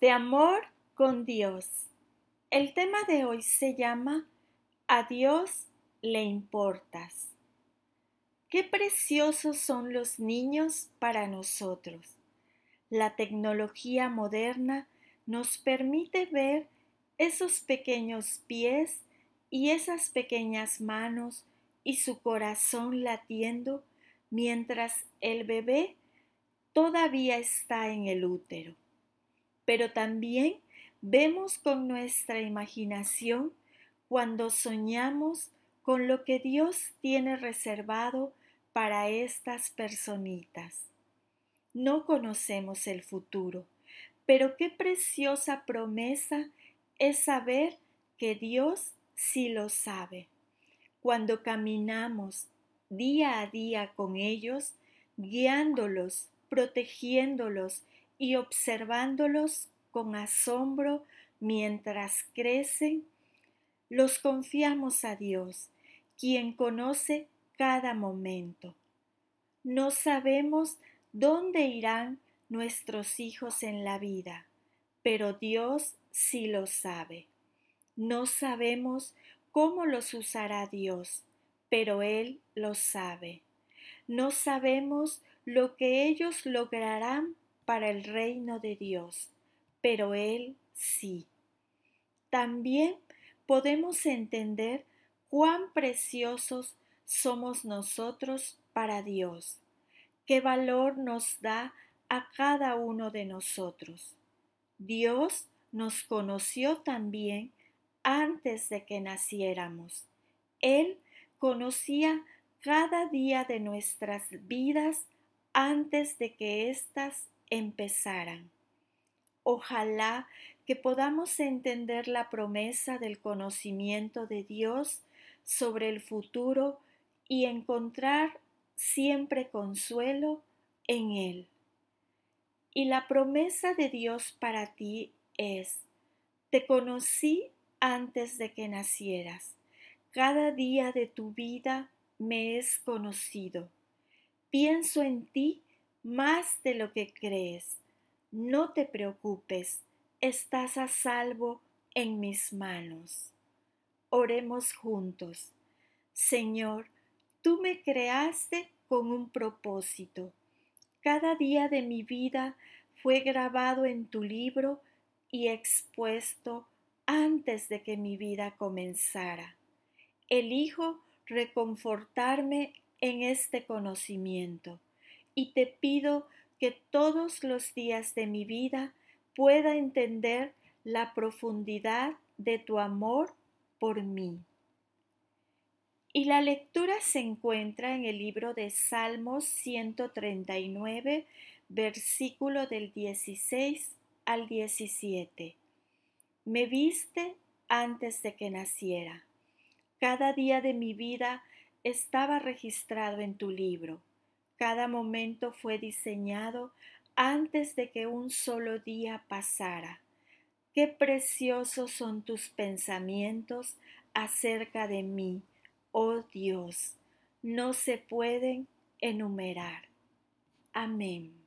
de amor con Dios. El tema de hoy se llama A Dios le importas. Qué preciosos son los niños para nosotros. La tecnología moderna nos permite ver esos pequeños pies y esas pequeñas manos y su corazón latiendo mientras el bebé todavía está en el útero. Pero también vemos con nuestra imaginación cuando soñamos con lo que Dios tiene reservado para estas personitas. No conocemos el futuro, pero qué preciosa promesa es saber que Dios sí lo sabe. Cuando caminamos día a día con ellos, guiándolos, protegiéndolos y observándolos con asombro mientras crecen, los confiamos a Dios, quien conoce cada momento. No sabemos dónde irán nuestros hijos en la vida, pero Dios sí lo sabe. No sabemos cómo los usará Dios, pero Él lo sabe. No sabemos lo que ellos lograrán para el reino de Dios, pero Él sí. También podemos entender cuán preciosos somos nosotros para Dios, qué valor nos da a cada uno de nosotros. Dios nos conoció también antes de que naciéramos. Él conocía cada día de nuestras vidas antes de que éstas empezaran. Ojalá que podamos entender la promesa del conocimiento de Dios sobre el futuro y encontrar siempre consuelo en Él. Y la promesa de Dios para ti es, te conocí antes de que nacieras. Cada día de tu vida me es conocido. Pienso en ti más de lo que crees. No te preocupes, estás a salvo en mis manos. Oremos juntos. Señor, tú me creaste con un propósito. Cada día de mi vida fue grabado en tu libro y expuesto antes de que mi vida comenzara. Elijo reconfortarme en este conocimiento y te pido que todos los días de mi vida pueda entender la profundidad de tu amor por mí. Y la lectura se encuentra en el libro de Salmos 139, versículo del 16 al 17. Me viste antes de que naciera. Cada día de mi vida estaba registrado en tu libro. Cada momento fue diseñado antes de que un solo día pasara. Qué preciosos son tus pensamientos acerca de mí, oh Dios. No se pueden enumerar. Amén.